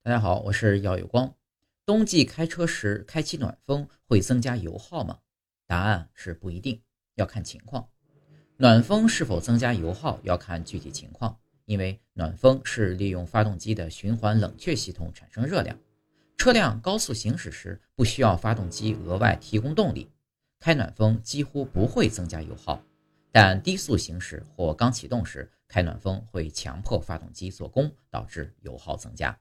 大家好，我是耀有光。冬季开车时开启暖风会增加油耗吗？答案是不一定，要看情况。暖风是否增加油耗要看具体情况，因为暖风是利用发动机的循环冷却系统产生热量。车辆高速行驶时不需要发动机额外提供动力，开暖风几乎不会增加油耗。但低速行驶或刚启动时开暖风会强迫发动机做功，导致油耗增加。